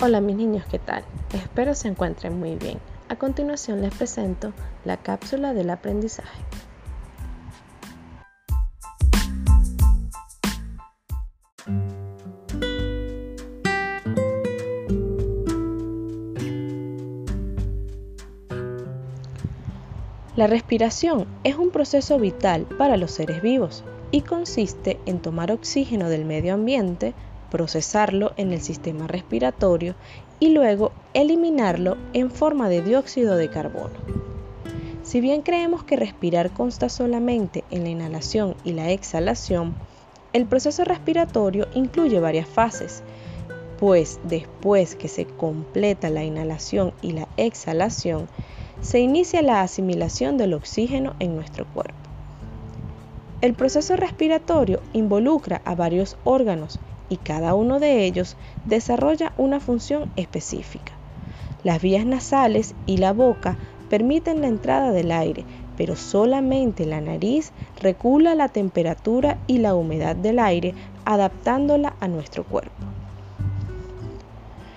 Hola mis niños, ¿qué tal? Espero se encuentren muy bien. A continuación les presento la cápsula del aprendizaje. La respiración es un proceso vital para los seres vivos y consiste en tomar oxígeno del medio ambiente procesarlo en el sistema respiratorio y luego eliminarlo en forma de dióxido de carbono. Si bien creemos que respirar consta solamente en la inhalación y la exhalación, el proceso respiratorio incluye varias fases, pues después que se completa la inhalación y la exhalación, se inicia la asimilación del oxígeno en nuestro cuerpo. El proceso respiratorio involucra a varios órganos y cada uno de ellos desarrolla una función específica. Las vías nasales y la boca permiten la entrada del aire, pero solamente la nariz regula la temperatura y la humedad del aire adaptándola a nuestro cuerpo.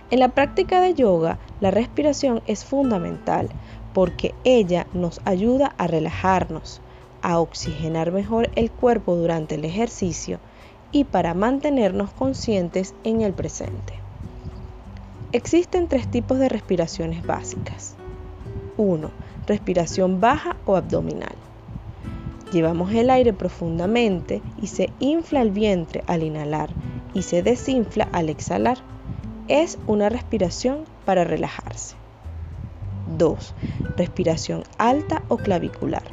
En la práctica de yoga, la respiración es fundamental porque ella nos ayuda a relajarnos, a oxigenar mejor el cuerpo durante el ejercicio y para mantenernos conscientes en el presente. Existen tres tipos de respiraciones básicas. 1. Respiración baja o abdominal. Llevamos el aire profundamente y se infla el vientre al inhalar y se desinfla al exhalar. Es una respiración para relajarse. 2. Respiración alta o clavicular.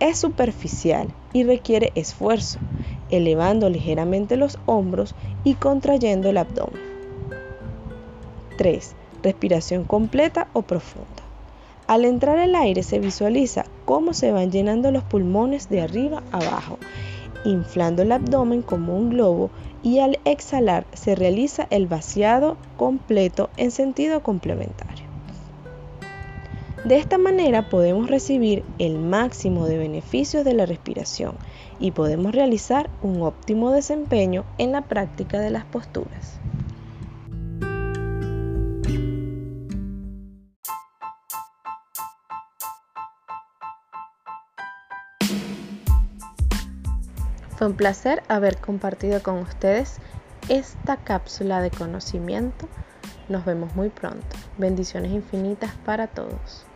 Es superficial y requiere esfuerzo elevando ligeramente los hombros y contrayendo el abdomen. 3. Respiración completa o profunda. Al entrar el aire se visualiza cómo se van llenando los pulmones de arriba abajo, inflando el abdomen como un globo y al exhalar se realiza el vaciado completo en sentido complementario. De esta manera podemos recibir el máximo de beneficios de la respiración y podemos realizar un óptimo desempeño en la práctica de las posturas. Fue un placer haber compartido con ustedes esta cápsula de conocimiento. Nos vemos muy pronto. Bendiciones infinitas para todos.